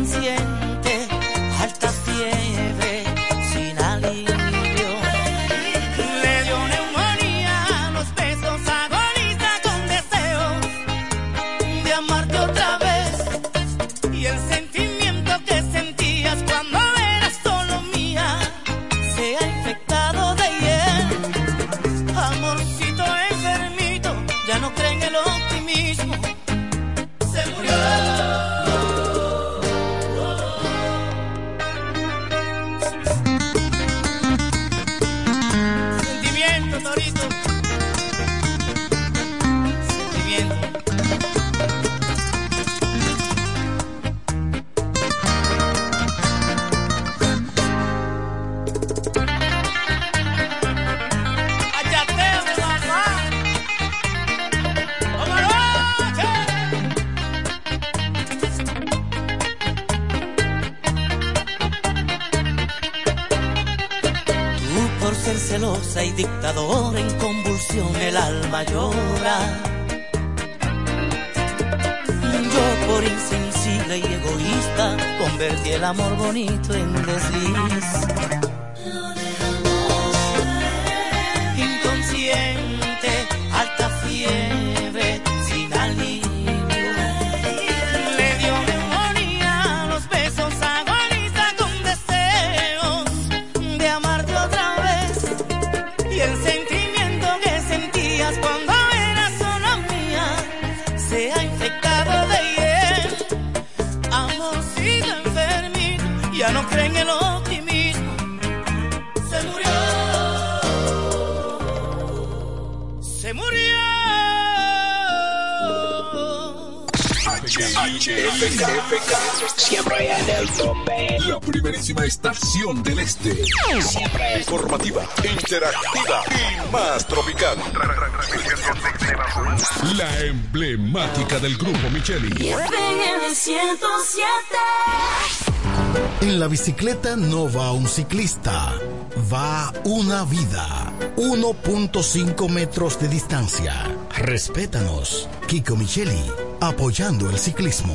inconsciente, primerísima estación del este. Siempre Informativa, interactiva y más tropical. La emblemática del grupo Micheli. FM 107. En la bicicleta no va un ciclista, va una vida. 1.5 metros de distancia. Respétanos. Kiko Micheli, apoyando el ciclismo.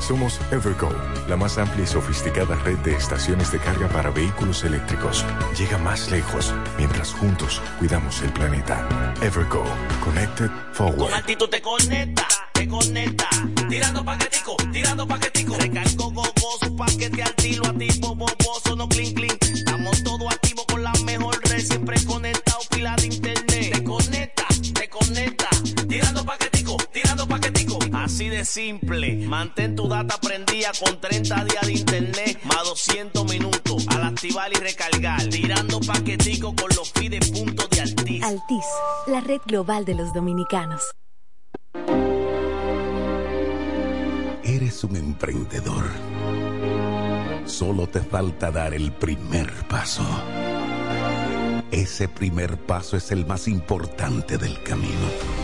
Somos Evergo, la más amplia y sofisticada red de estaciones de carga para vehículos eléctricos. Llega más lejos mientras juntos cuidamos el planeta. Evergo, Connected Forward. Con actitud te conecta, te conecta. Tirando paquetico, tirando paquetico. Recargo gogoso, paquete al tiro, activo, boboso, no clean, clean. Estamos todos activos con la mejor red, siempre conectado, pila de internet. Te conecta, te conecta. Tirando paquetico, tirando paquetico. Así de simple. Mantén tu data prendida con 30 días de internet, más 200 minutos. Al activar y recargar. Tirando paquetico con los fides puntos de Altis. Altis, la red global de los dominicanos. Eres un emprendedor. Solo te falta dar el primer paso. Ese primer paso es el más importante del camino.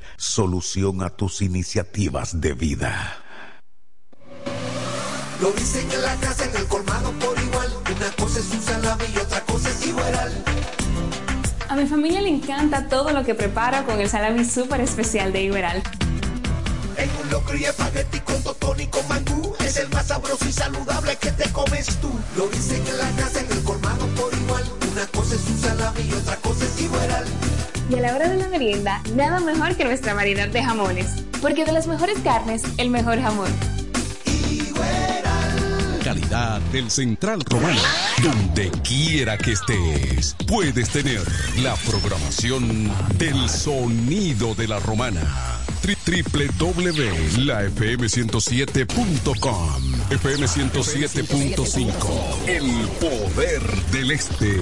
solución a tus iniciativas de vida. Lo dicen en la casa, en el colmado por igual. Una cosa es un salami y otra cosa es igual. A mi familia le encanta todo lo que prepara con el salami súper especial de Iberal. En un locro y espagueti con totón y con mangú. Es el más sabroso y saludable que te comes tú. Lo dicen en la casa, en el colmado por igual. Una cosa es un salami y otra cosa es igual. Y a la hora de la merienda, nada mejor que nuestra variedad de jamones. Porque de las mejores carnes, el mejor jamón. Calidad del Central Romano. Donde quiera que estés, puedes tener la programación del sonido de la romana. www.lafm107.com FM 107.5 El poder del este.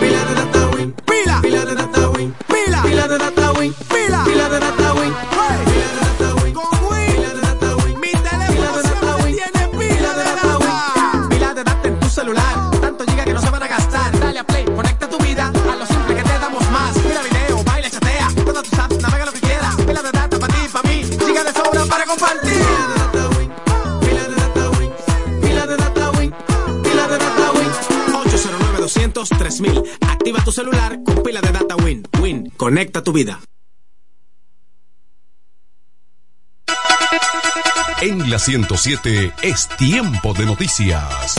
Pila de 200 3000 Activa tu celular con pila de data Win. Win, conecta tu vida. En la 107 es tiempo de noticias.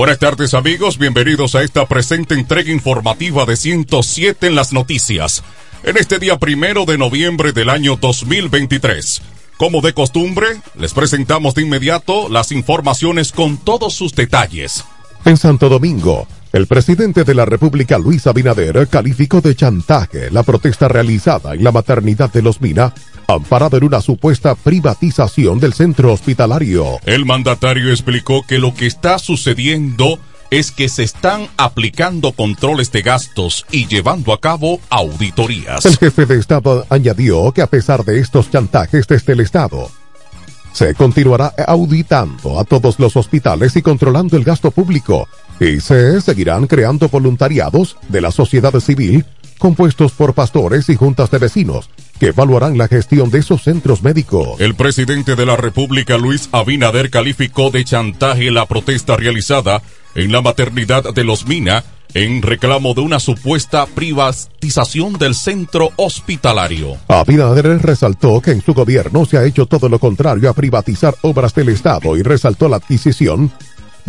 Buenas tardes amigos, bienvenidos a esta presente entrega informativa de 107 en las noticias, en este día primero de noviembre del año 2023. Como de costumbre, les presentamos de inmediato las informaciones con todos sus detalles. En Santo Domingo, el presidente de la República, Luis Abinader, calificó de chantaje la protesta realizada en la maternidad de Los Mina, amparado en una supuesta privatización del centro hospitalario. El mandatario explicó que lo que está sucediendo es que se están aplicando controles de gastos y llevando a cabo auditorías. El jefe de Estado añadió que a pesar de estos chantajes desde el Estado, se continuará auditando a todos los hospitales y controlando el gasto público y se seguirán creando voluntariados de la sociedad civil compuestos por pastores y juntas de vecinos que evaluarán la gestión de esos centros médicos. El presidente de la República, Luis Abinader, calificó de chantaje la protesta realizada en la maternidad de Los Mina en reclamo de una supuesta privatización del centro hospitalario. Abinader resaltó que en su gobierno se ha hecho todo lo contrario a privatizar obras del Estado y resaltó la adquisición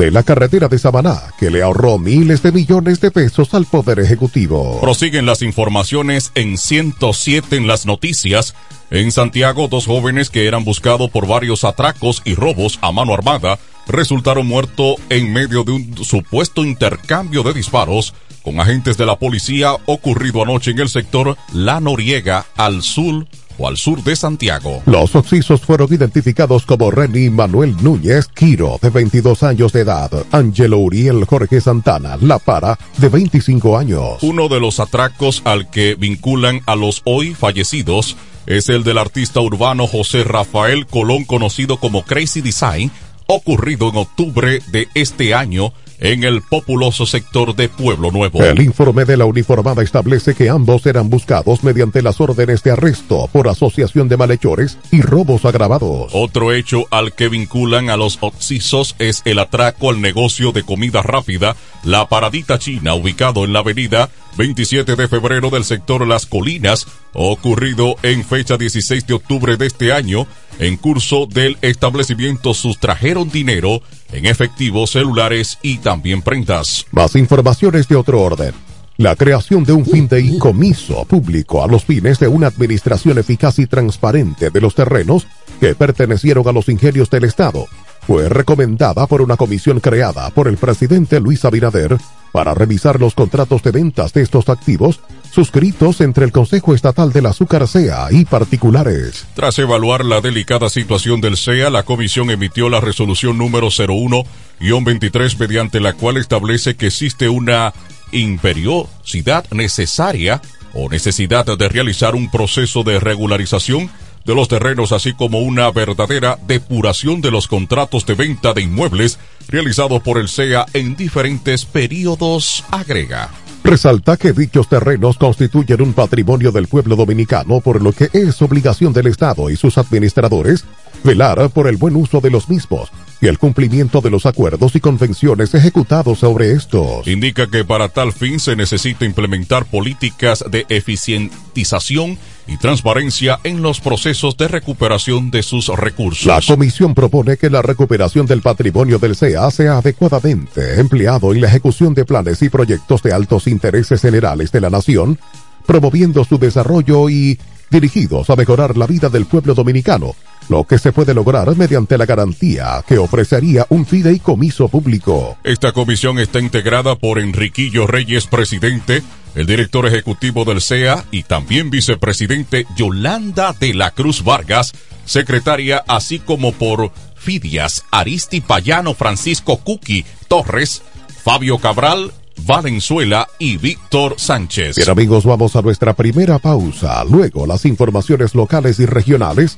de la carretera de Samaná, que le ahorró miles de millones de pesos al Poder Ejecutivo. Prosiguen las informaciones en 107 en las noticias. En Santiago, dos jóvenes que eran buscados por varios atracos y robos a mano armada resultaron muertos en medio de un supuesto intercambio de disparos con agentes de la policía ocurrido anoche en el sector La Noriega, al sur al sur de Santiago. Los occisos fueron identificados como Reni Manuel Núñez Quiro, de 22 años de edad, Angelo Uriel Jorge Santana La Para, de 25 años. Uno de los atracos al que vinculan a los hoy fallecidos es el del artista urbano José Rafael Colón, conocido como Crazy Design, ocurrido en octubre de este año en el populoso sector de Pueblo Nuevo. El informe de la uniformada establece que ambos eran buscados mediante las órdenes de arresto por asociación de malhechores y robos agravados. Otro hecho al que vinculan a los occisos es el atraco al negocio de comida rápida, la Paradita China, ubicado en la avenida 27 de febrero del sector Las Colinas, ocurrido en fecha 16 de octubre de este año. En curso del establecimiento sustrajeron dinero en efectivo, celulares y también prendas. Más informaciones de otro orden. La creación de un fideicomiso público a los fines de una administración eficaz y transparente de los terrenos que pertenecieron a los ingenios del Estado fue recomendada por una comisión creada por el presidente Luis Abinader para revisar los contratos de ventas de estos activos suscritos entre el Consejo Estatal del Azúcar SEA y particulares. Tras evaluar la delicada situación del SEA, la comisión emitió la resolución número 01-23 mediante la cual establece que existe una imperiosidad necesaria o necesidad de realizar un proceso de regularización de los terrenos, así como una verdadera depuración de los contratos de venta de inmuebles realizados por el SEA en diferentes periodos, agrega. Resalta que dichos terrenos constituyen un patrimonio del pueblo dominicano, por lo que es obligación del Estado y sus administradores velar por el buen uso de los mismos y el cumplimiento de los acuerdos y convenciones ejecutados sobre estos. Indica que para tal fin se necesita implementar políticas de eficientización y transparencia en los procesos de recuperación de sus recursos. La comisión propone que la recuperación del patrimonio del CEA sea adecuadamente empleado en la ejecución de planes y proyectos de altos intereses generales de la nación, promoviendo su desarrollo y dirigidos a mejorar la vida del pueblo dominicano, lo que se puede lograr mediante la garantía que ofrecería un fideicomiso público. Esta comisión está integrada por Enriquillo Reyes, presidente, el director ejecutivo del CEA y también vicepresidente Yolanda de la Cruz Vargas, secretaria, así como por Fidias, Aristi Payano, Francisco Cuqui Torres, Fabio Cabral, Valenzuela y Víctor Sánchez. Bien amigos, vamos a nuestra primera pausa. Luego las informaciones locales y regionales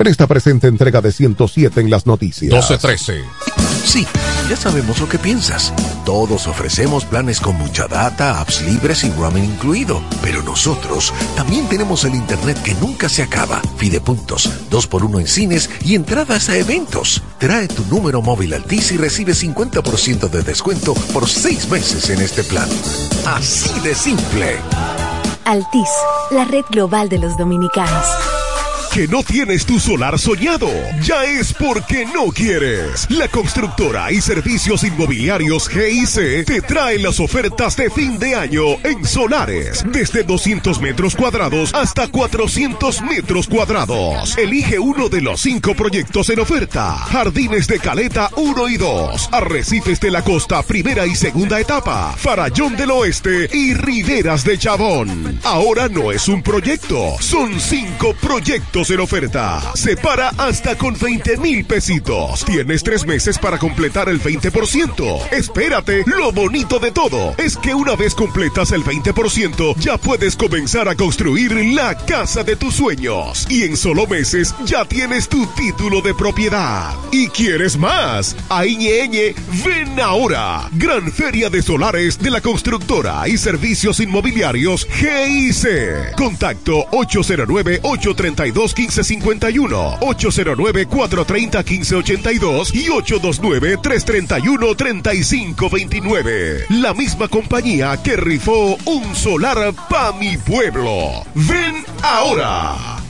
en esta presente entrega de 107 en las noticias. 1213. Sí, ya sabemos lo que piensas. Todos ofrecemos planes con mucha data, apps libres y roaming incluido. Pero nosotros también tenemos el internet que nunca se acaba. Fidepuntos, 2x1 en cines y entradas a eventos. Trae tu número móvil Altis y recibe 50% de descuento por 6 meses en este plan. Así de simple. Altis, la red global de los dominicanos que no tienes tu solar soñado. Ya es porque no quieres. La constructora y servicios inmobiliarios GIC te trae las ofertas de fin de año en solares. Desde 200 metros cuadrados hasta 400 metros cuadrados. Elige uno de los cinco proyectos en oferta. Jardines de Caleta 1 y 2. Arrecifes de la Costa primera y segunda etapa. Farallón del Oeste y Riberas de Chabón. Ahora no es un proyecto, son cinco proyectos en oferta. Separa hasta con 20 mil pesitos. Tienes tres meses para completar el 20%. Espérate, lo bonito de todo es que una vez completas el 20%, ya puedes comenzar a construir la casa de tus sueños. Y en solo meses ya tienes tu título de propiedad. ¿Y quieres más? Ahí ñeñe, ven ahora. Gran Feria de Solares de la Constructora y Servicios Inmobiliarios GIC. Contacto 809 832 1551, 809-430-1582 y 829-331-3529. La misma compañía que rifó un solar pa' mi pueblo. Ven ahora.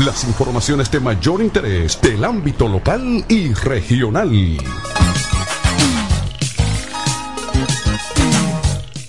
las informaciones de mayor interés del ámbito local y regional.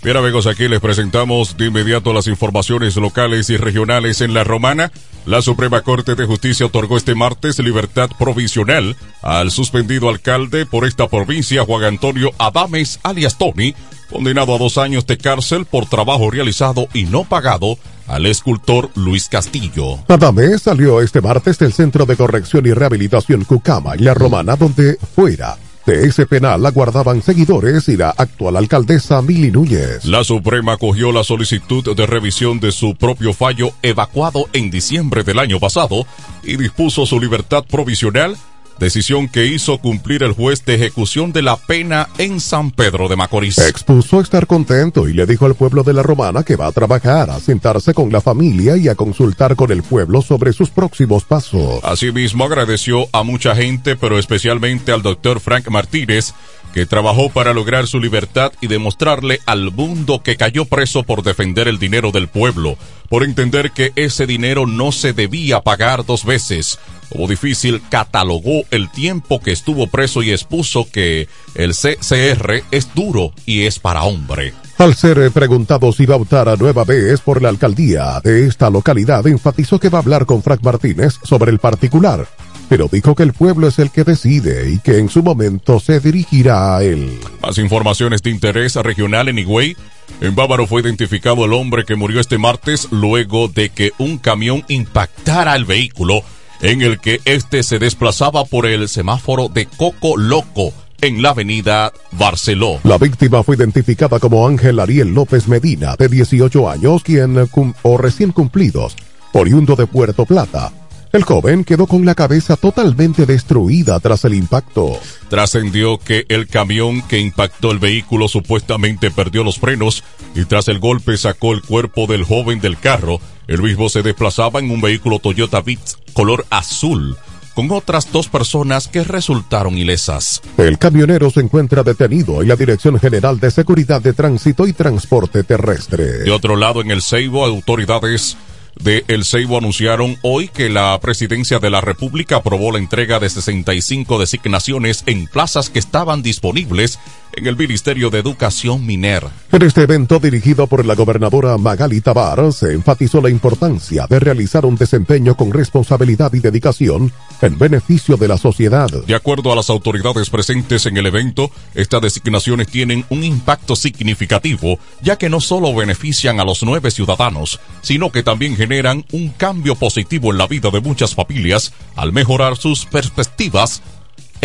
Bien amigos, aquí les presentamos de inmediato las informaciones locales y regionales en La Romana. La Suprema Corte de Justicia otorgó este martes libertad provisional al suspendido alcalde por esta provincia, Juan Antonio Adames, alias Tony, condenado a dos años de cárcel por trabajo realizado y no pagado al escultor Luis Castillo. Adame salió este martes del Centro de Corrección y Rehabilitación Cucama en La Romana, donde fuera de ese penal aguardaban seguidores y la actual alcaldesa Mili Núñez. La Suprema acogió la solicitud de revisión de su propio fallo evacuado en diciembre del año pasado y dispuso su libertad provisional decisión que hizo cumplir el juez de ejecución de la pena en San Pedro de Macorís. Expuso estar contento y le dijo al pueblo de la Romana que va a trabajar, a sentarse con la familia y a consultar con el pueblo sobre sus próximos pasos. Asimismo agradeció a mucha gente, pero especialmente al doctor Frank Martínez, que trabajó para lograr su libertad y demostrarle al mundo que cayó preso por defender el dinero del pueblo, por entender que ese dinero no se debía pagar dos veces. Como difícil, catalogó el tiempo que estuvo preso y expuso que el CCR es duro y es para hombre. Al ser preguntado si va a optar a nueva vez por la alcaldía de esta localidad, enfatizó que va a hablar con Frank Martínez sobre el particular pero dijo que el pueblo es el que decide y que en su momento se dirigirá a él. Más informaciones de interés regional en Higüey. En Bávaro fue identificado el hombre que murió este martes luego de que un camión impactara el vehículo en el que éste se desplazaba por el semáforo de Coco Loco en la avenida Barceló. La víctima fue identificada como Ángel Ariel López Medina, de 18 años, quien o recién cumplidos, oriundo de Puerto Plata el joven quedó con la cabeza totalmente destruida tras el impacto. Trascendió que el camión que impactó el vehículo supuestamente perdió los frenos y tras el golpe sacó el cuerpo del joven del carro. El mismo se desplazaba en un vehículo Toyota Vitz color azul con otras dos personas que resultaron ilesas. El camionero se encuentra detenido en la Dirección General de Seguridad de Tránsito y Transporte Terrestre. De otro lado, en el Ceibo, autoridades de El Ceibo anunciaron hoy que la presidencia de la República aprobó la entrega de 65 designaciones en plazas que estaban disponibles en el Ministerio de Educación Miner. En este evento dirigido por la gobernadora Magali Tabar se enfatizó la importancia de realizar un desempeño con responsabilidad y dedicación en beneficio de la sociedad. De acuerdo a las autoridades presentes en el evento, estas designaciones tienen un impacto significativo, ya que no solo benefician a los nueve ciudadanos, sino que también generan un cambio positivo en la vida de muchas familias al mejorar sus perspectivas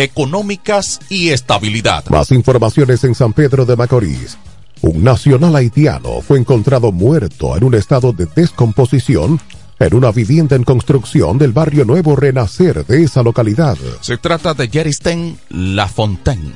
económicas y estabilidad. Más informaciones en San Pedro de Macorís. Un nacional haitiano fue encontrado muerto en un estado de descomposición en una vivienda en construcción del barrio Nuevo Renacer de esa localidad. Se trata de Jeristen Lafontaine,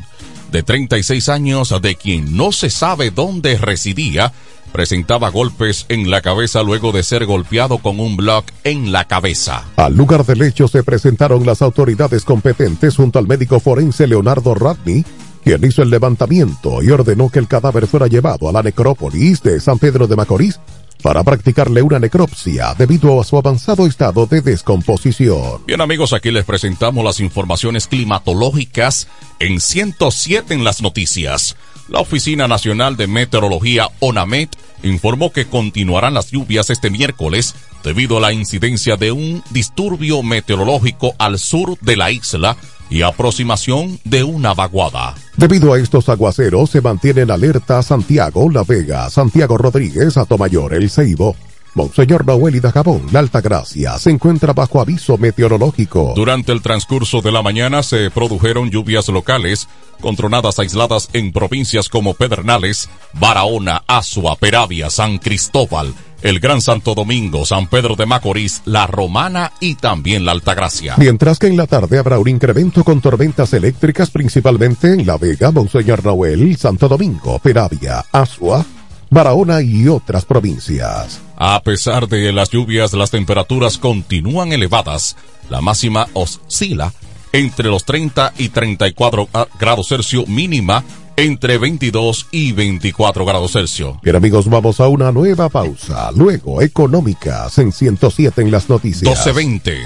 de 36 años, de quien no se sabe dónde residía, presentaba golpes en la cabeza luego de ser golpeado con un block en la cabeza. Al lugar del hecho se presentaron las autoridades competentes junto al médico forense Leonardo Radney, quien hizo el levantamiento y ordenó que el cadáver fuera llevado a la necrópolis de San Pedro de Macorís para practicarle una necropsia debido a su avanzado estado de descomposición. Bien amigos, aquí les presentamos las informaciones climatológicas en 107 en las noticias. La Oficina Nacional de Meteorología, ONAMET, informó que continuarán las lluvias este miércoles debido a la incidencia de un disturbio meteorológico al sur de la isla y aproximación de una vaguada. Debido a estos aguaceros se mantienen alerta Santiago, La Vega, Santiago Rodríguez, Atomayor, El Ceibo, Monseñor Noel y Dajabón, la Altagracia, se encuentra bajo aviso meteorológico. Durante el transcurso de la mañana se produjeron lluvias locales, con tronadas aisladas en provincias como Pedernales, Barahona, Azua, Peravia, San Cristóbal, el Gran Santo Domingo, San Pedro de Macorís, La Romana y también La Altagracia. Mientras que en la tarde habrá un incremento con tormentas eléctricas principalmente en La Vega, Monseñor Noel, Santo Domingo, Peravia, Asua, Barahona y otras provincias. A pesar de las lluvias, las temperaturas continúan elevadas. La máxima oscila entre los 30 y 34 grados Celsius mínima entre 22 y 24 grados Celsius. Bien amigos, vamos a una nueva pausa. Luego, económicas en 107 en las noticias. 1220.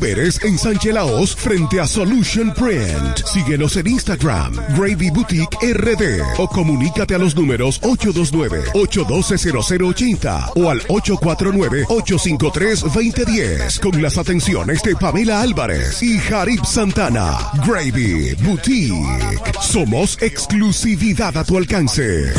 Ayuberes en Sánchez Laos, frente a Solution Print. Síguenos en Instagram, Gravy Boutique RD o comunícate a los números 829-812-0080 o al 849-853-2010 con las atenciones de Pamela Álvarez y Jarib Santana. Gravy Boutique. Somos exclusividad a tu alcance.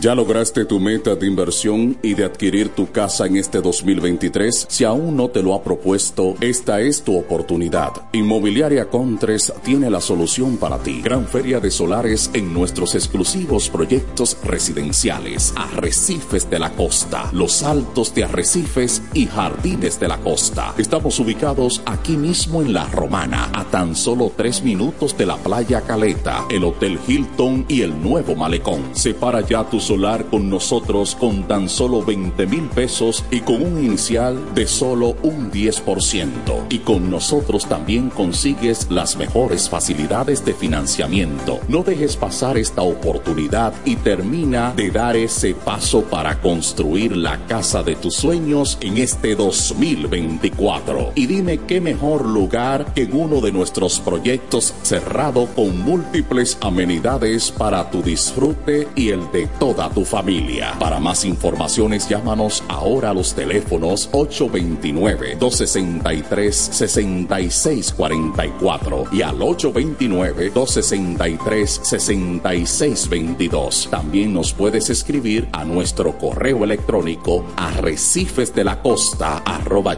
¿Ya lograste tu meta de inversión y de adquirir tu casa en este 2023? Si aún no te lo ha propuesto, esta es tu oportunidad. Inmobiliaria Contres tiene la solución para ti. Gran feria de solares en nuestros exclusivos proyectos residenciales. Arrecifes de la costa, los altos de arrecifes y jardines de la costa. Estamos ubicados aquí mismo en La Romana a tan solo tres minutos de la playa Caleta, el Hotel Hilton y el nuevo malecón. Separa ya tu solar con nosotros con tan solo 20 mil pesos y con un inicial de solo un 10%. Y con nosotros también consigues las mejores facilidades de financiamiento. No dejes pasar esta oportunidad y termina de dar ese paso para construir la casa de tus sueños en este 2024. Y dime qué mejor lugar que en uno de nuestros proyectos cerrado con múltiples amenidades para tu disfrute y el de toda tu familia. Para más informaciones llámanos ahora a los teléfonos 829-263-6644 y al 829-263-6622. También nos puedes escribir a nuestro correo electrónico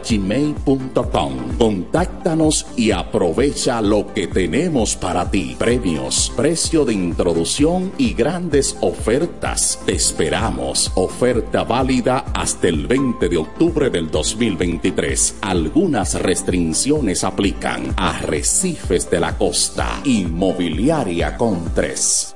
gmail.com. Contáctanos y aprovecha lo que tenemos para ti. Premios, precio de introducción y grandes ofertas. Te esperamos. Oferta válida hasta el 20 de octubre del 2023. Algunas restricciones aplican. a Recifes de la Costa. Inmobiliaria con 3.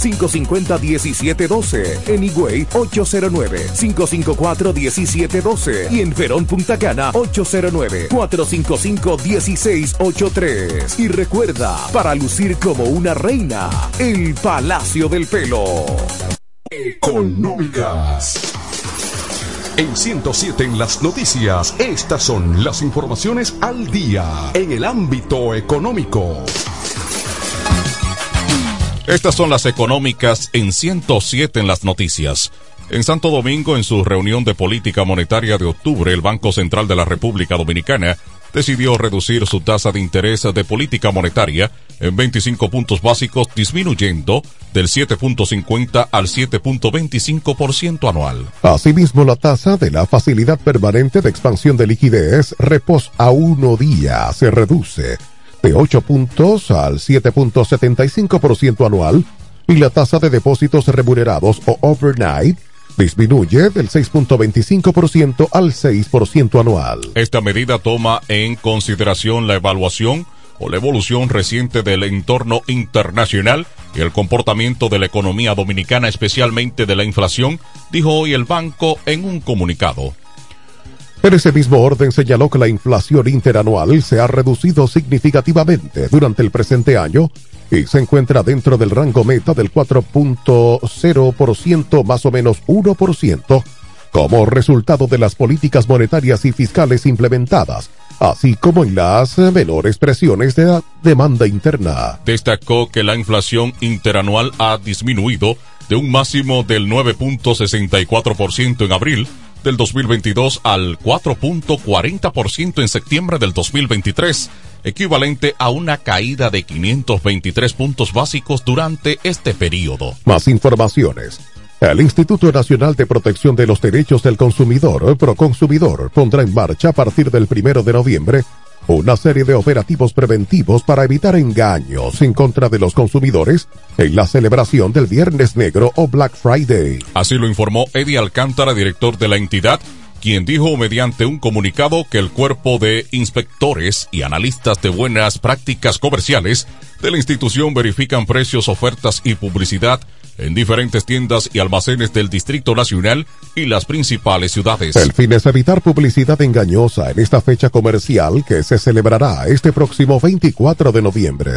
550-1712. En Higüey, 809-554-1712. Y en Verón Punta Cana, 809-455-1683. Y recuerda, para lucir como una reina, el Palacio del Pelo. Económicas. En 107 en las noticias, estas son las informaciones al día en el ámbito económico. Estas son las económicas en 107 en las noticias. En Santo Domingo, en su reunión de política monetaria de octubre, el Banco Central de la República Dominicana decidió reducir su tasa de interés de política monetaria en 25 puntos básicos, disminuyendo del 7.50 al 7.25% anual. Asimismo, la tasa de la facilidad permanente de expansión de liquidez, repos a uno día, se reduce de 8 puntos al 7.75% anual y la tasa de depósitos remunerados o overnight disminuye del 6.25% al 6% anual. Esta medida toma en consideración la evaluación por la evolución reciente del entorno internacional y el comportamiento de la economía dominicana, especialmente de la inflación, dijo hoy el banco en un comunicado. En ese mismo orden señaló que la inflación interanual se ha reducido significativamente durante el presente año y se encuentra dentro del rango meta del 4.0% más o menos 1% como resultado de las políticas monetarias y fiscales implementadas, así como en las menores presiones de la demanda interna. Destacó que la inflación interanual ha disminuido de un máximo del 9.64% en abril del 2022 al 4.40% en septiembre del 2023, equivalente a una caída de 523 puntos básicos durante este periodo. Más informaciones. El Instituto Nacional de Protección de los Derechos del Consumidor, Proconsumidor, pondrá en marcha a partir del primero de noviembre una serie de operativos preventivos para evitar engaños en contra de los consumidores en la celebración del Viernes Negro o Black Friday. Así lo informó Eddie Alcántara, director de la entidad, quien dijo mediante un comunicado que el cuerpo de inspectores y analistas de buenas prácticas comerciales de la institución verifican precios, ofertas y publicidad en diferentes tiendas y almacenes del Distrito Nacional y las principales ciudades. El fin es evitar publicidad engañosa en esta fecha comercial que se celebrará este próximo 24 de noviembre.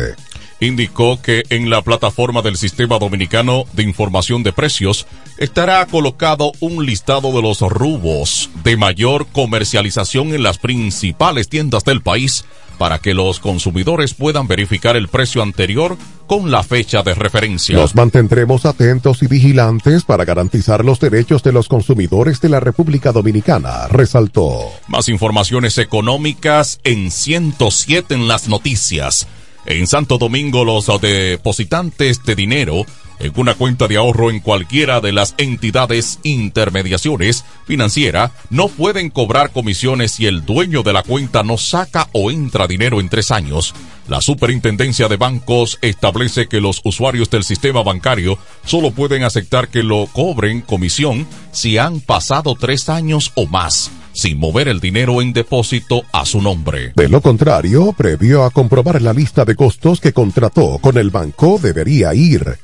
Indicó que en la plataforma del Sistema Dominicano de Información de Precios estará colocado un listado de los rubos de mayor comercialización en las principales tiendas del país para que los consumidores puedan verificar el precio anterior con la fecha de referencia. Nos mantendremos atentos y vigilantes para garantizar los derechos de los consumidores de la República Dominicana, resaltó. Más informaciones económicas en 107 en las noticias. En Santo Domingo los depositantes de dinero en una cuenta de ahorro en cualquiera de las entidades intermediaciones financiera no pueden cobrar comisiones si el dueño de la cuenta no saca o entra dinero en tres años. La Superintendencia de Bancos establece que los usuarios del sistema bancario solo pueden aceptar que lo cobren comisión si han pasado tres años o más sin mover el dinero en depósito a su nombre. De lo contrario, previo a comprobar la lista de costos que contrató con el banco, debería ir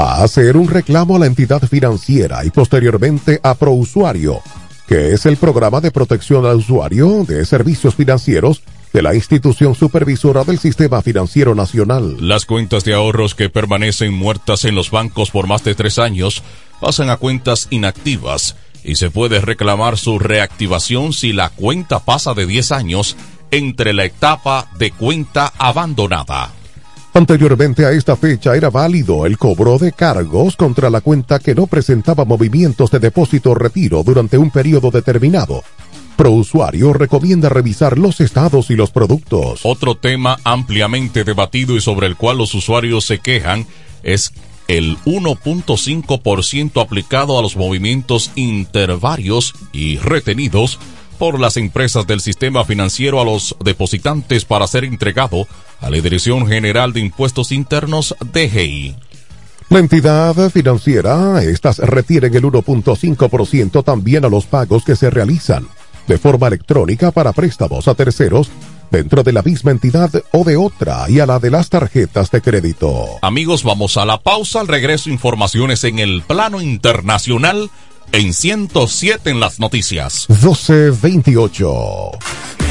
a hacer un reclamo a la entidad financiera y posteriormente a Prousuario, que es el programa de protección al usuario de servicios financieros de la institución supervisora del sistema financiero nacional. Las cuentas de ahorros que permanecen muertas en los bancos por más de tres años pasan a cuentas inactivas y se puede reclamar su reactivación si la cuenta pasa de 10 años entre la etapa de cuenta abandonada. Anteriormente a esta fecha era válido el cobro de cargos contra la cuenta que no presentaba movimientos de depósito o retiro durante un periodo determinado. Prousuario recomienda revisar los estados y los productos. Otro tema ampliamente debatido y sobre el cual los usuarios se quejan es el 1.5% aplicado a los movimientos intervarios y retenidos por las empresas del sistema financiero a los depositantes para ser entregado a la Dirección General de Impuestos Internos DGI. La entidad financiera, estas retienen el 1.5% también a los pagos que se realizan de forma electrónica para préstamos a terceros dentro de la misma entidad o de otra y a la de las tarjetas de crédito. Amigos, vamos a la pausa. Al regreso, informaciones en el plano internacional en 107 en las noticias. 1228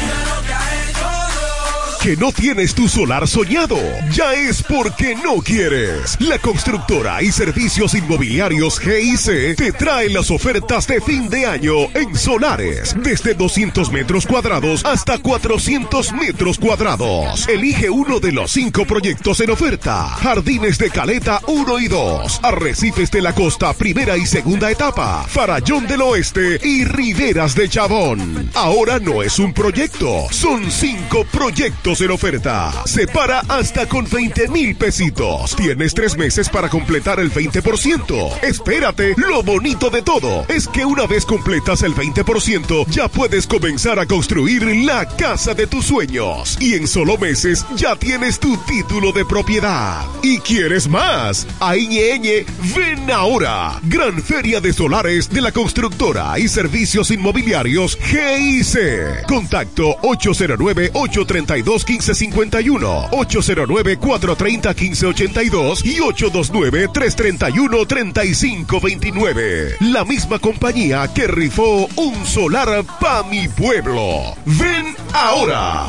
no tienes tu solar soñado, ya es porque no quieres. La constructora y servicios inmobiliarios GIC te trae las ofertas de fin de año en solares, desde 200 metros cuadrados hasta 400 metros cuadrados. Elige uno de los cinco proyectos en oferta. Jardines de Caleta 1 y 2, Arrecifes de la Costa primera y segunda etapa, Farallón del Oeste y Riberas de Chabón. Ahora no es un proyecto, son cinco proyectos en oferta. Separa hasta con 20 mil pesitos. Tienes tres meses para completar el 20%. Espérate, lo bonito de todo es que una vez completas el 20%, ya puedes comenzar a construir la casa de tus sueños. Y en solo meses ya tienes tu título de propiedad. ¿Y quieres más? Ñeñe, ven ahora. Gran Feria de Solares de la Constructora y Servicios Inmobiliarios GIC. Contacto 809 832 809-432-1551, 809-430-1582 y 829-331-3529. La misma compañía que rifó un solar para mi pueblo. Ven ahora.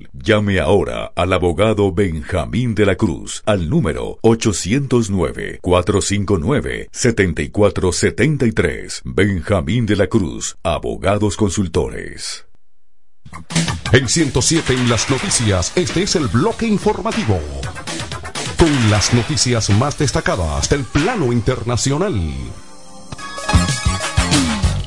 llame ahora al abogado Benjamín de la Cruz al número 809-459-7473. Benjamín de la Cruz, abogados consultores. En 107 en las noticias, este es el bloque informativo. Con las noticias más destacadas del plano internacional.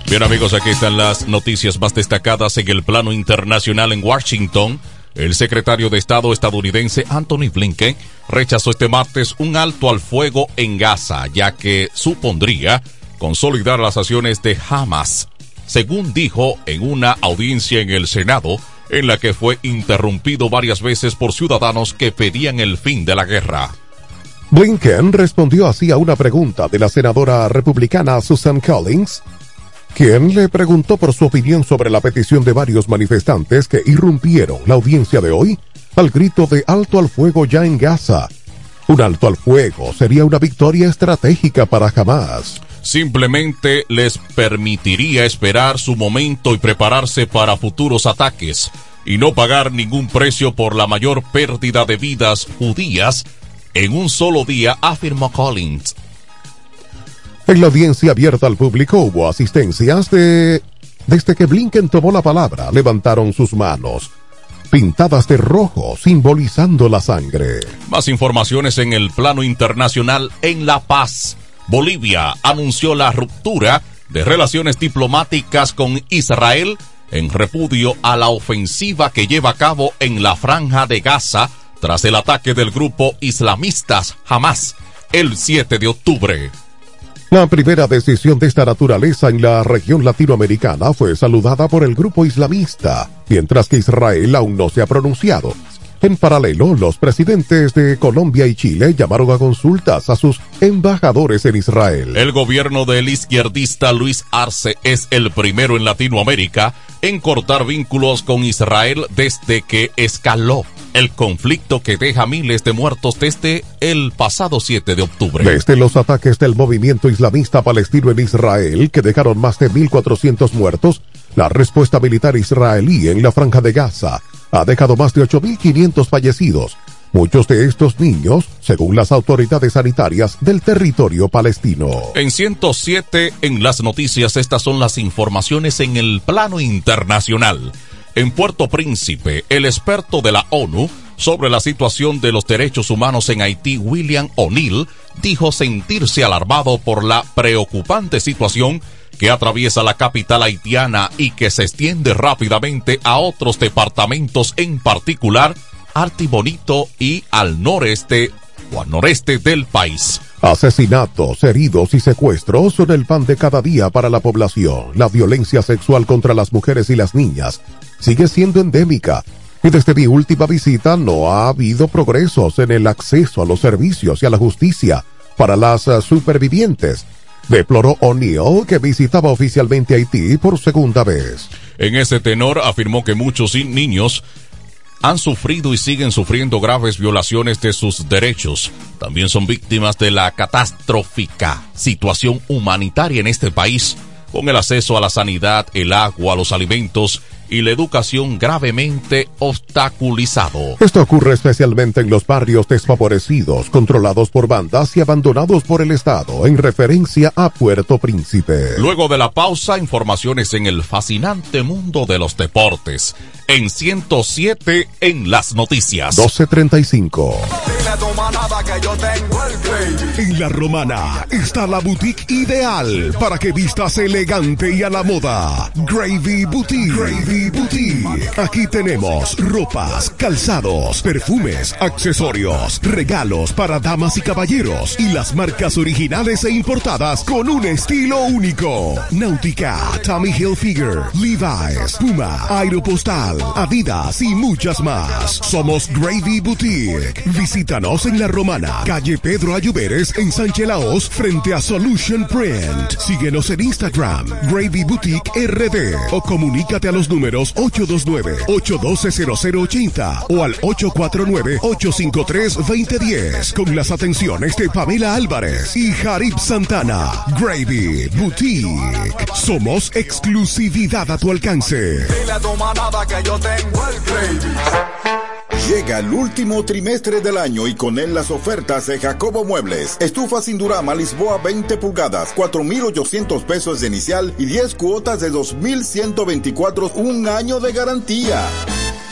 Bien amigos, aquí están las noticias más destacadas en el plano internacional en Washington. El secretario de Estado estadounidense Anthony Blinken rechazó este martes un alto al fuego en Gaza, ya que supondría consolidar las acciones de Hamas, según dijo en una audiencia en el Senado, en la que fue interrumpido varias veces por ciudadanos que pedían el fin de la guerra. Blinken respondió así a una pregunta de la senadora republicana Susan Collins, quien le preguntó por su opinión sobre la petición de varios manifestantes que irrumpieron la audiencia de hoy al grito de alto al fuego ya en Gaza. Un alto al fuego sería una victoria estratégica para Hamas. Simplemente les permitiría esperar su momento y prepararse para futuros ataques, y no pagar ningún precio por la mayor pérdida de vidas judías en un solo día, afirmó Collins. En la audiencia abierta al público hubo asistencias de... Desde que Blinken tomó la palabra, levantaron sus manos, pintadas de rojo, simbolizando la sangre. Más informaciones en el plano internacional en La Paz. Bolivia anunció la ruptura de relaciones diplomáticas con Israel en repudio a la ofensiva que lleva a cabo en la franja de Gaza tras el ataque del grupo islamistas Hamas el 7 de octubre. La primera decisión de esta naturaleza en la región latinoamericana fue saludada por el grupo islamista, mientras que Israel aún no se ha pronunciado. En paralelo, los presidentes de Colombia y Chile llamaron a consultas a sus embajadores en Israel. El gobierno del izquierdista Luis Arce es el primero en Latinoamérica en cortar vínculos con Israel desde que escaló el conflicto que deja miles de muertos desde el pasado 7 de octubre. Desde los ataques del movimiento islamista palestino en Israel, que dejaron más de 1.400 muertos, la respuesta militar israelí en la franja de Gaza ha dejado más de 8.500 fallecidos, muchos de estos niños, según las autoridades sanitarias del territorio palestino. En 107 en las noticias, estas son las informaciones en el plano internacional. En Puerto Príncipe, el experto de la ONU sobre la situación de los derechos humanos en Haití, William O'Neill, dijo sentirse alarmado por la preocupante situación que atraviesa la capital haitiana y que se extiende rápidamente a otros departamentos, en particular Artibonito y al noreste o al noreste del país. Asesinatos, heridos y secuestros son el pan de cada día para la población. La violencia sexual contra las mujeres y las niñas sigue siendo endémica. Y desde mi última visita no ha habido progresos en el acceso a los servicios y a la justicia para las supervivientes. Deploró O'Neill que visitaba oficialmente Haití por segunda vez. En ese tenor afirmó que muchos niños han sufrido y siguen sufriendo graves violaciones de sus derechos. También son víctimas de la catastrófica situación humanitaria en este país, con el acceso a la sanidad, el agua, los alimentos y la educación gravemente obstaculizado. Esto ocurre especialmente en los barrios desfavorecidos, controlados por bandas y abandonados por el Estado, en referencia a Puerto Príncipe. Luego de la pausa, informaciones en el fascinante mundo de los deportes. En 107 en las noticias. 1235. La romana está la boutique ideal para que vistas elegante y a la moda. Gravy Boutique. Gravy Boutique. Aquí tenemos ropas, calzados, perfumes, accesorios, regalos para damas y caballeros y las marcas originales e importadas con un estilo único. Náutica, Tommy Hilfiger, Levi's, Puma, Aeropostal, Adidas y muchas más. Somos Gravy Boutique. Visítanos en La Romana, calle Pedro Ayuberes en Sánchez Laos, frente a Solution Print. Síguenos en Instagram, Gravy Boutique RD o comunícate a los números 829-812-0080 o al 849-853-2010 con las atenciones de Pamela Álvarez y Jarib Santana. Gravy Boutique. Somos exclusividad a tu alcance. Llega el último trimestre del año y con él las ofertas de Jacobo Muebles. Estufa sin Durama Lisboa 20 pulgadas, 4.800 pesos de inicial y 10 cuotas de 2.124, un año de garantía.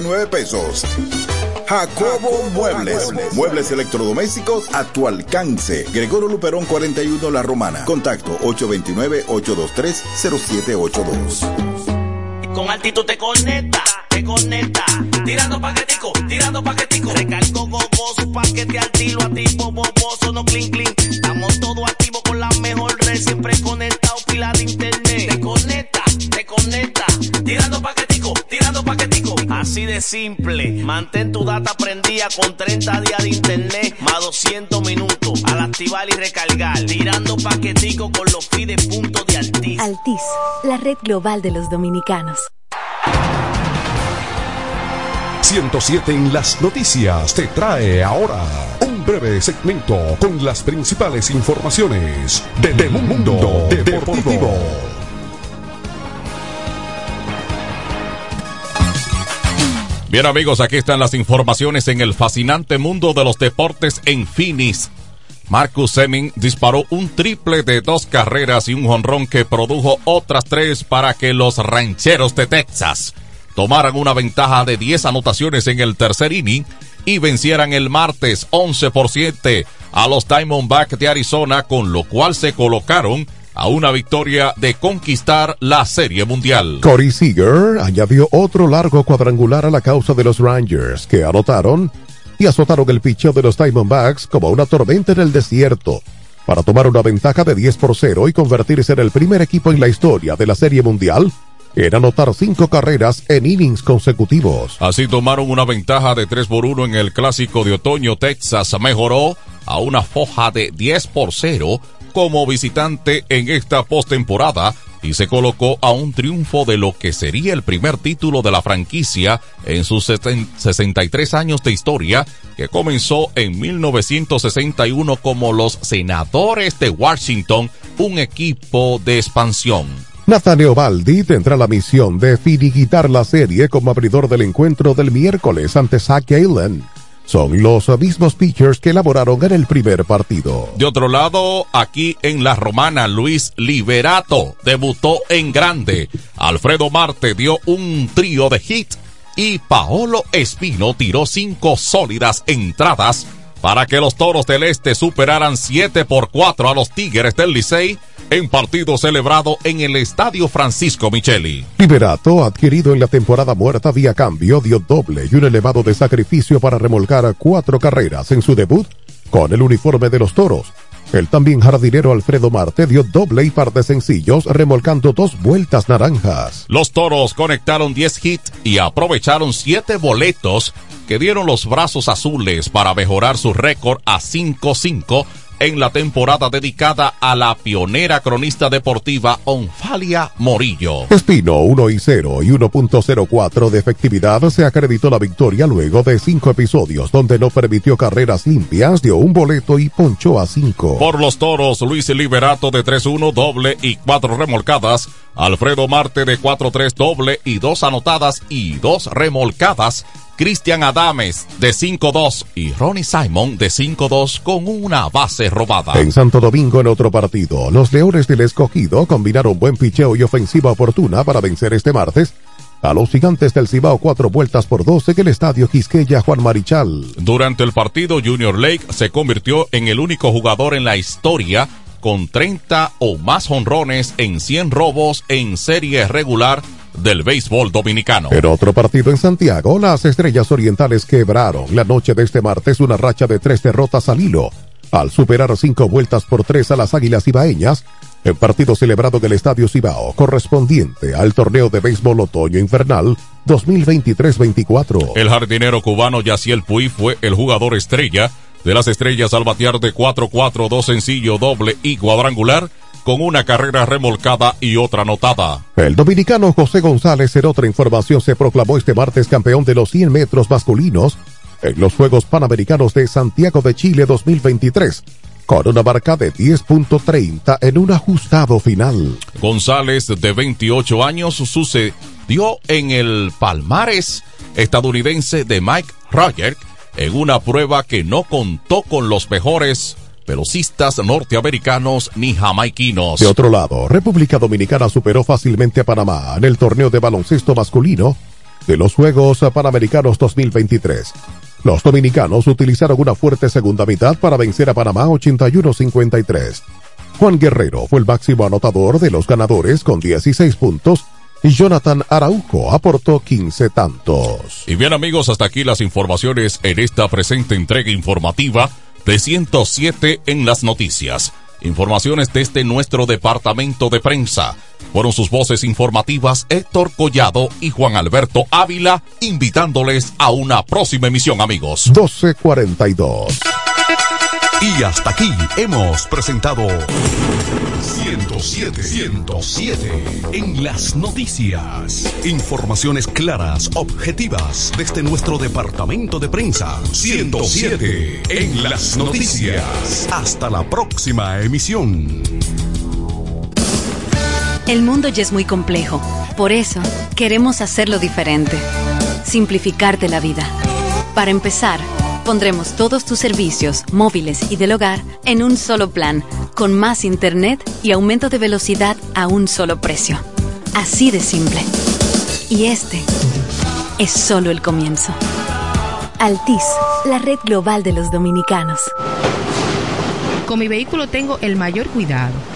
12.330 pesos. Jacobo Muebles. Muebles electrodomésticos a tu alcance. Gregorio Luperón 41 La Romana. Contacto 829-823-0782. Con altitud te conecta, te conecta. Tirando paquetico, tirando paquetico. Recargo gogoso, paquete al tiro, a tipo boboso, no clean clean. Estamos todos activos con la mejor red, siempre conectado, pila de internet. Te conecta, te conecta. Tirando paquetico, tirando paquetico. Así de simple. Mantén tu data prendida con 30 días de internet más 200 minutos al activar y recargar. Tirando paquetico con los fides puntos de Altis. Altis, la red global de los dominicanos. 107 en las noticias te trae ahora un breve segmento con las principales informaciones del mundo deportivo. Bien amigos, aquí están las informaciones en el fascinante mundo de los deportes en Finis. Marcus Seming disparó un triple de dos carreras y un jonrón que produjo otras tres para que los rancheros de Texas tomaran una ventaja de 10 anotaciones en el tercer inning y vencieran el martes 11 por 7 a los Diamondbacks de Arizona, con lo cual se colocaron a una victoria de conquistar la Serie Mundial. Corey Seager añadió otro largo cuadrangular a la causa de los Rangers, que anotaron y azotaron el picheo de los Diamondbacks como una tormenta en el desierto, para tomar una ventaja de 10 por 0 y convertirse en el primer equipo en la historia de la Serie Mundial en anotar cinco carreras en innings consecutivos. Así tomaron una ventaja de 3 por 1 en el clásico de otoño. Texas mejoró a una foja de 10 por 0 como visitante en esta postemporada y se colocó a un triunfo de lo que sería el primer título de la franquicia en sus 63 años de historia, que comenzó en 1961 como los Senadores de Washington, un equipo de expansión. Nathaniel Baldi tendrá la misión de finiquitar la serie como abridor del encuentro del miércoles ante Zach Gallen. Son los mismos pitchers que elaboraron en el primer partido. De otro lado, aquí en la romana, Luis Liberato debutó en grande. Alfredo Marte dio un trío de hit y Paolo Espino tiró cinco sólidas entradas para que los Toros del Este superaran 7 por 4 a los Tigres del Licey en partido celebrado en el Estadio Francisco Micheli. Liberato, adquirido en la temporada muerta vía cambio, dio doble y un elevado de sacrificio para remolcar cuatro carreras en su debut con el uniforme de los Toros, El también jardinero Alfredo Marte dio doble y par de sencillos remolcando dos vueltas naranjas. Los toros conectaron 10 hits y aprovecharon 7 boletos que dieron los brazos azules para mejorar su récord a 5-5 en la temporada dedicada a la pionera cronista deportiva Onfalia Morillo. Espino 1 y 0 y 1.04 de efectividad se acreditó la victoria luego de cinco episodios donde no permitió carreras limpias, dio un boleto y ponchó a 5. Por los toros, Luis Liberato de 3-1 doble y 4 remolcadas, Alfredo Marte de 4-3 doble y 2 anotadas y 2 remolcadas, Cristian Adames de 5-2 y Ronnie Simon de 5-2 con una base robada. En Santo Domingo, en otro partido, los Leones del Escogido combinaron buen picheo y ofensiva oportuna para vencer este martes a los gigantes del Cibao cuatro vueltas por dos en el estadio Quisqueya Juan Marichal. Durante el partido, Junior Lake se convirtió en el único jugador en la historia con 30 o más honrones en 100 robos en serie regular del béisbol dominicano. En otro partido en Santiago, las Estrellas Orientales quebraron la noche de este martes una racha de tres derrotas al hilo, al superar cinco vueltas por tres a las Águilas Ibaeñas, en partido celebrado en el Estadio Cibao, correspondiente al torneo de béisbol otoño invernal 2023-24. El jardinero cubano Yaciel Puy fue el jugador estrella de las estrellas al batear de 4-4, dos sencillo, doble y cuadrangular con una carrera remolcada y otra anotada. El dominicano José González, en otra información, se proclamó este martes campeón de los 100 metros masculinos en los Juegos Panamericanos de Santiago de Chile 2023 con una marca de 10.30 en un ajustado final. González, de 28 años, sucedió en el palmares estadounidense de Mike Roger en una prueba que no contó con los mejores velocistas norteamericanos ni jamaiquinos. De otro lado, República Dominicana superó fácilmente a Panamá en el torneo de baloncesto masculino de los Juegos Panamericanos 2023. Los dominicanos utilizaron una fuerte segunda mitad para vencer a Panamá 81-53. Juan Guerrero fue el máximo anotador de los ganadores con 16 puntos y Jonathan Araujo aportó 15 tantos. Y bien amigos, hasta aquí las informaciones en esta presente entrega informativa de 107 en las noticias. Informaciones desde nuestro departamento de prensa. Fueron sus voces informativas Héctor Collado y Juan Alberto Ávila, invitándoles a una próxima emisión, amigos. 1242. Y hasta aquí hemos presentado 107, 107 en las noticias. Informaciones claras, objetivas desde nuestro departamento de prensa. 107 en las noticias. Hasta la próxima emisión. El mundo ya es muy complejo. Por eso, queremos hacerlo diferente. Simplificarte la vida. Para empezar, pondremos todos tus servicios, móviles y del hogar, en un solo plan, con más internet y aumento de velocidad a un solo precio. Así de simple. Y este es solo el comienzo. Altis, la red global de los dominicanos. Con mi vehículo tengo el mayor cuidado.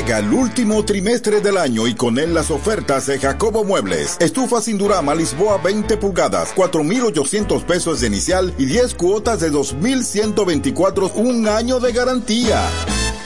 Llega el último trimestre del año y con él las ofertas de Jacobo Muebles. Estufa sin Durama Lisboa 20 pulgadas, 4,800 pesos de inicial y 10 cuotas de 2,124, un año de garantía.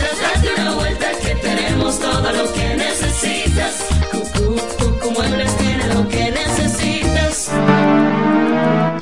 Date una vuelta que tenemos todo lo que necesitas.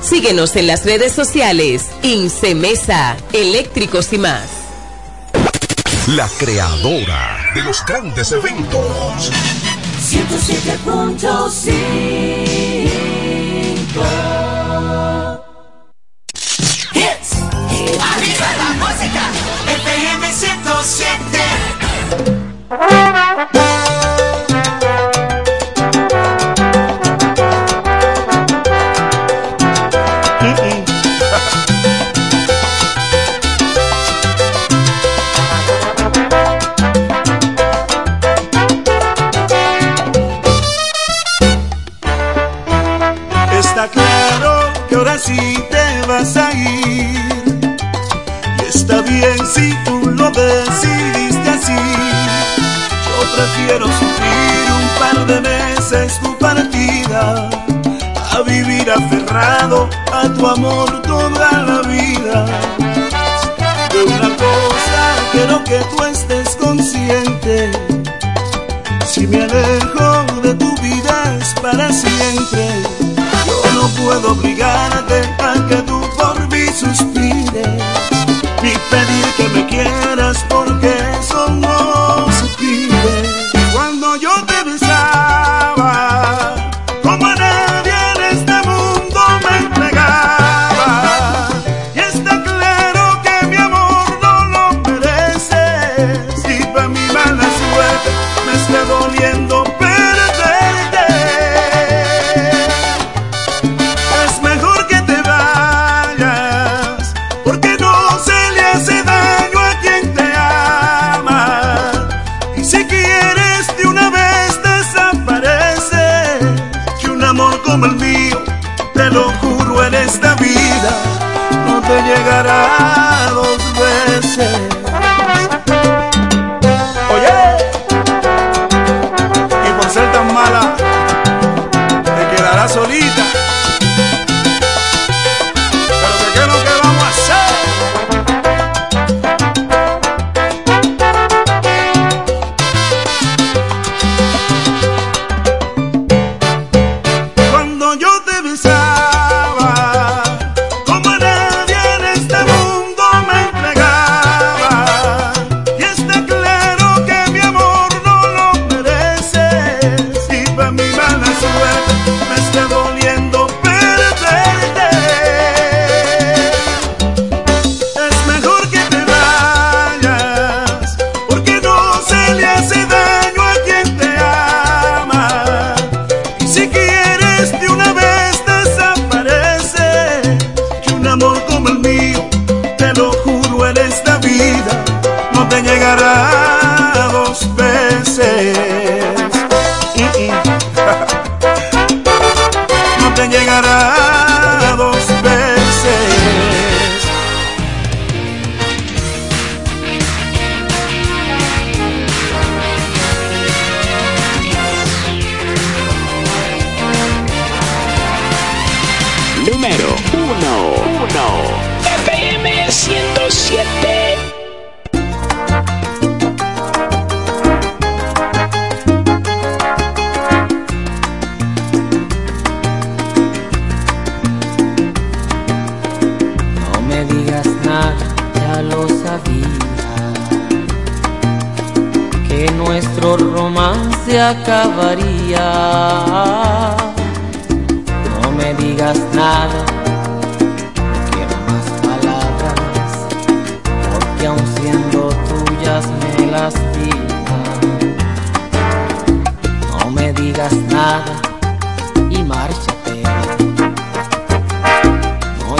Síguenos en las redes sociales. Incemesa, eléctricos y más. La creadora de los grandes eventos. 107.5 Hits. Arriba la música. FM 107. a vivir aferrado a tu amor toda la vida. De una cosa quiero que tú estés consciente, si me alejo de tu vida es para siempre. Yo no puedo obligarte a que tú por mí suspires, ni pedir que me quieras porque eso no vida.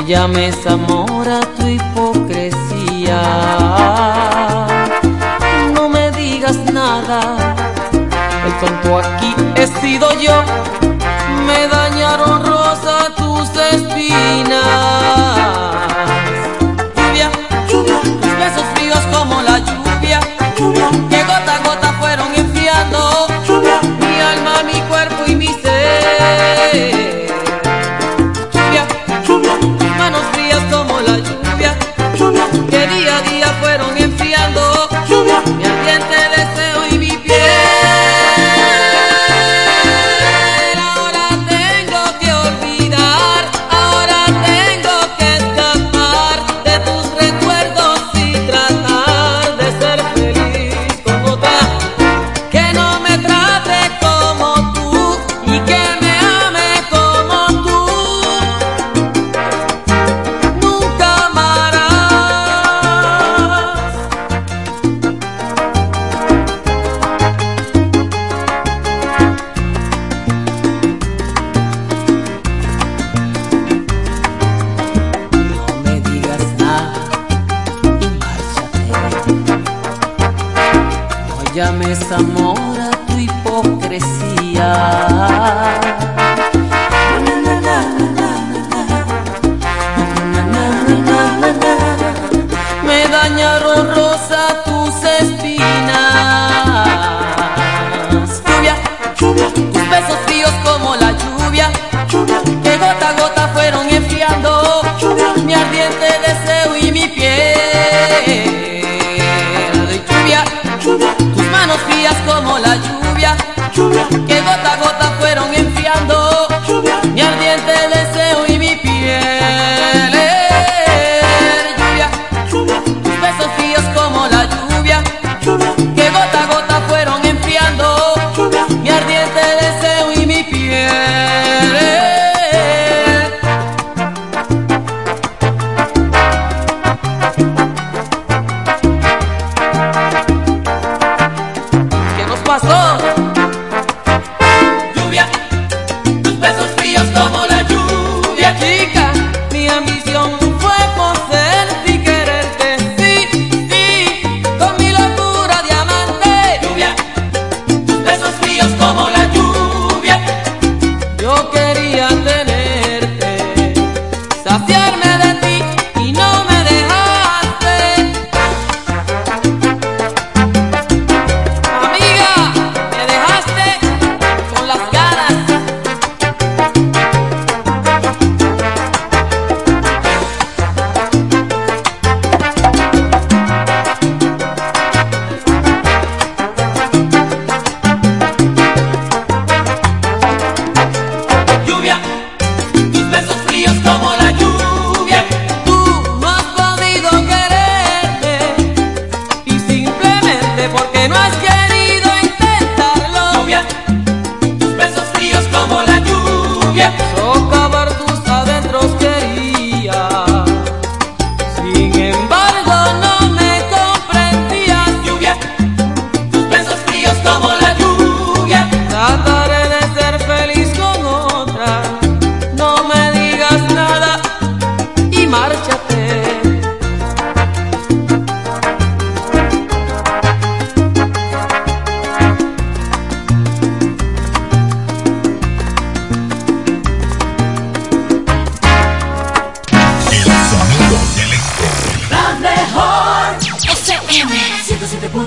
llames amor a tu hipocresía. No me digas nada, el tonto aquí he sido yo.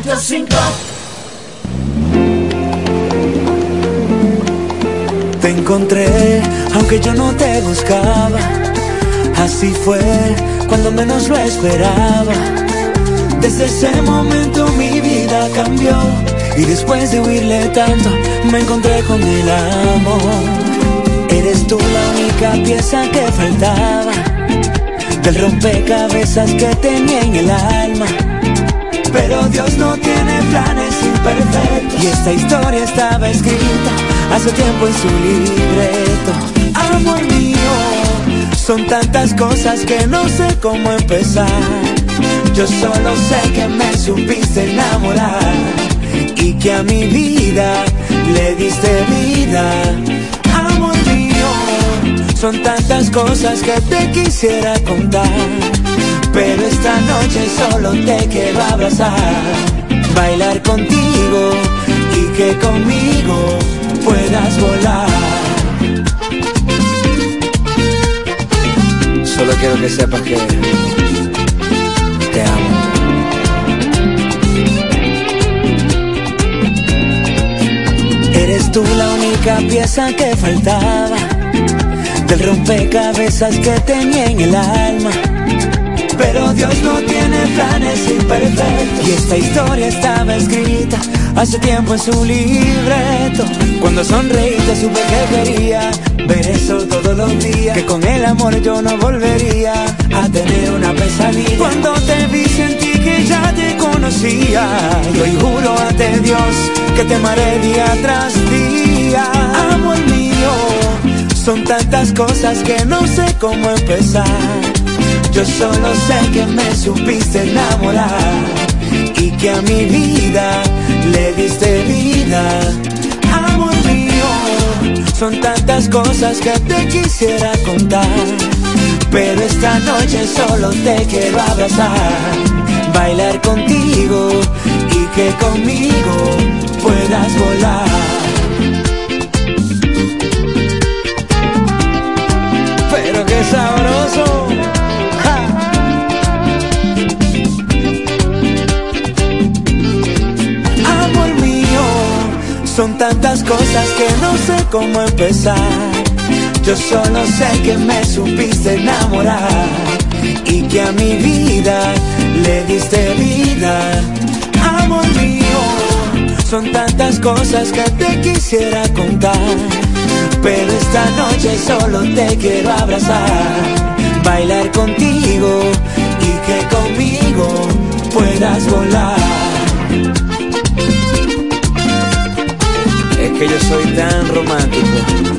107.5 Te encontré, aunque yo no te buscaba. Así fue cuando menos lo esperaba. Desde ese momento mi vida cambió. Y después de huirle tanto, me encontré con el amor. Eres tú la única pieza que faltaba. Del rompecabezas que tenía en el alma. Pero Dios no tiene planes imperfectos. Y esta historia estaba escrita hace tiempo en su libreto. Amor mío, son tantas cosas que no sé cómo empezar. Yo solo sé que me supiste enamorar y que a mi vida le diste vida. Amor mío, son tantas cosas que te quisiera contar. Pero esta noche solo te quiero abrazar, bailar contigo y que conmigo puedas volar. Solo quiero que sepas que te amo. Eres tú la única pieza que faltaba del rompecabezas que tenía en el alma. Pero Dios no tiene planes imperfectos. Y esta historia estaba escrita hace tiempo en su libreto. Cuando sonreíste supe que quería ver eso todos los días. Que con el amor yo no volvería a tener una pesadilla. Cuando te vi sentí que ya te conocía. Y hoy juro ante Dios que te amaré día tras día. Amor mío, son tantas cosas que no sé cómo empezar. Yo solo sé que me supiste enamorar y que a mi vida le diste vida. Amor mío, son tantas cosas que te quisiera contar. Pero esta noche solo te quiero abrazar, bailar contigo y que conmigo puedas volar. Pero qué sabroso. Son tantas cosas que no sé cómo empezar. Yo solo sé que me supiste enamorar y que a mi vida le diste vida. Amor mío, Son tantas cosas que te quisiera contar, pero esta noche solo te quiero abrazar, bailar contigo y que conmigo puedas volar. Que yo soy tan romántico.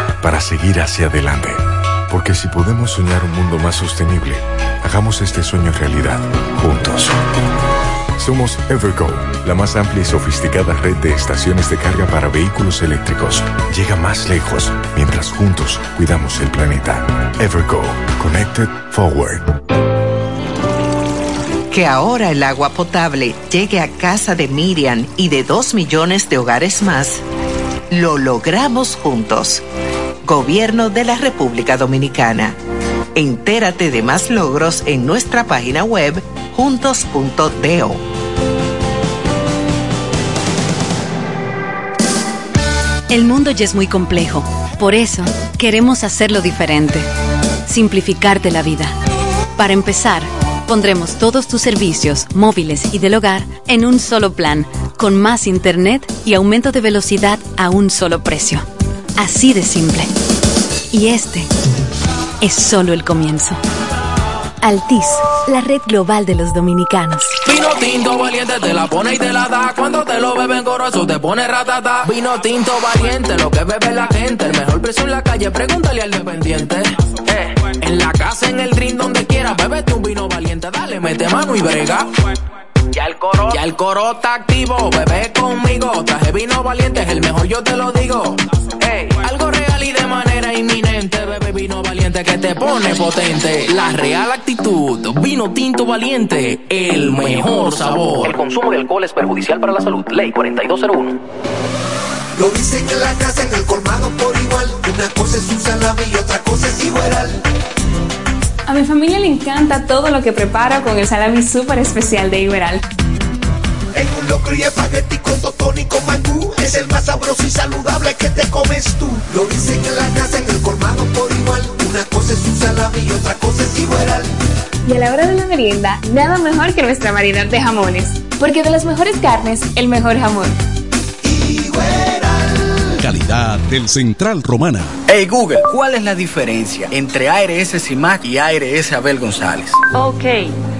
para seguir hacia adelante. Porque si podemos soñar un mundo más sostenible, hagamos este sueño realidad, juntos. Somos Evergo, la más amplia y sofisticada red de estaciones de carga para vehículos eléctricos. Llega más lejos mientras juntos cuidamos el planeta. Evergo, Connected Forward. Que ahora el agua potable llegue a casa de Miriam y de dos millones de hogares más, lo logramos juntos. Gobierno de la República Dominicana. Entérate de más logros en nuestra página web juntos.do. El mundo ya es muy complejo. Por eso, queremos hacerlo diferente. Simplificarte la vida. Para empezar, pondremos todos tus servicios, móviles y del hogar, en un solo plan, con más internet y aumento de velocidad a un solo precio. Así de simple. Y este es solo el comienzo. Altis, la red global de los dominicanos. Vino tinto valiente te la pone y te la da. Cuando te lo beben goroso te pone ratata. Vino tinto valiente, lo que bebe la gente. El mejor precio en la calle, pregúntale al dependiente. Eh, en la casa, en el drink, donde quiera, bébete un vino valiente. Dale, mete mano y brega. Ya el coro, ya el coro está activo, bebé conmigo. Traje vino valiente, es el mejor, yo te lo digo. Ey, algo real y de manera inminente, bebé vino valiente que te pone potente. La real actitud, vino tinto valiente, el mejor sabor. El consumo de alcohol es perjudicial para la salud. Ley 4201. Lo dicen en la casa, en el colmado por igual. Una cosa es un salami y otra cosa es igual. A mi familia le encanta todo lo que preparo con el salami súper especial de Iberal. En un locro y espagueti con totón y con mangú Es el más sabroso y saludable que te comes tú Lo dicen en la casa, en el colmado por igual Una cosa es un salami y otra cosa es igual Y a la hora de la merienda, nada mejor que nuestra variedad de jamones. Porque de las mejores carnes, el mejor jamón. Calidad del Central Romana. Hey Google, ¿cuál es la diferencia entre ARS CIMAC y ARS Abel González? Ok,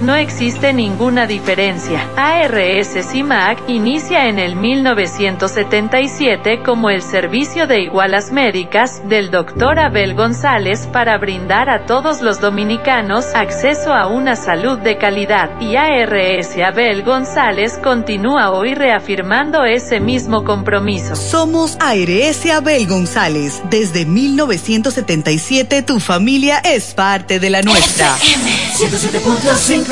no existe ninguna diferencia. ARS CIMAC inicia en el 1977 como el servicio de igualas médicas del Dr. Abel González para brindar a todos los dominicanos acceso a una salud de calidad. Y ARS Abel González continúa hoy reafirmando ese mismo compromiso. Somos ARS Abel González. Desde 1977 tu familia es parte de la nuestra. 107.5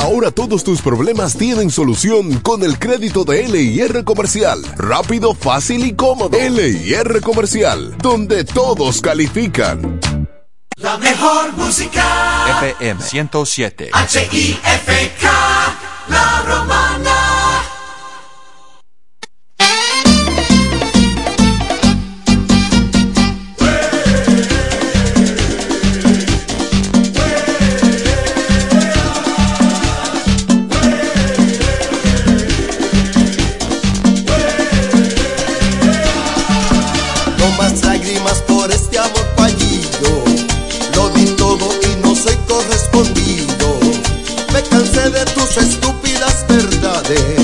Ahora todos tus problemas tienen solución con el crédito de LIR Comercial. Rápido, fácil y cómodo. LIR Comercial, donde todos califican. La mejor música FM 107. H-I-F-K La Romana hacer.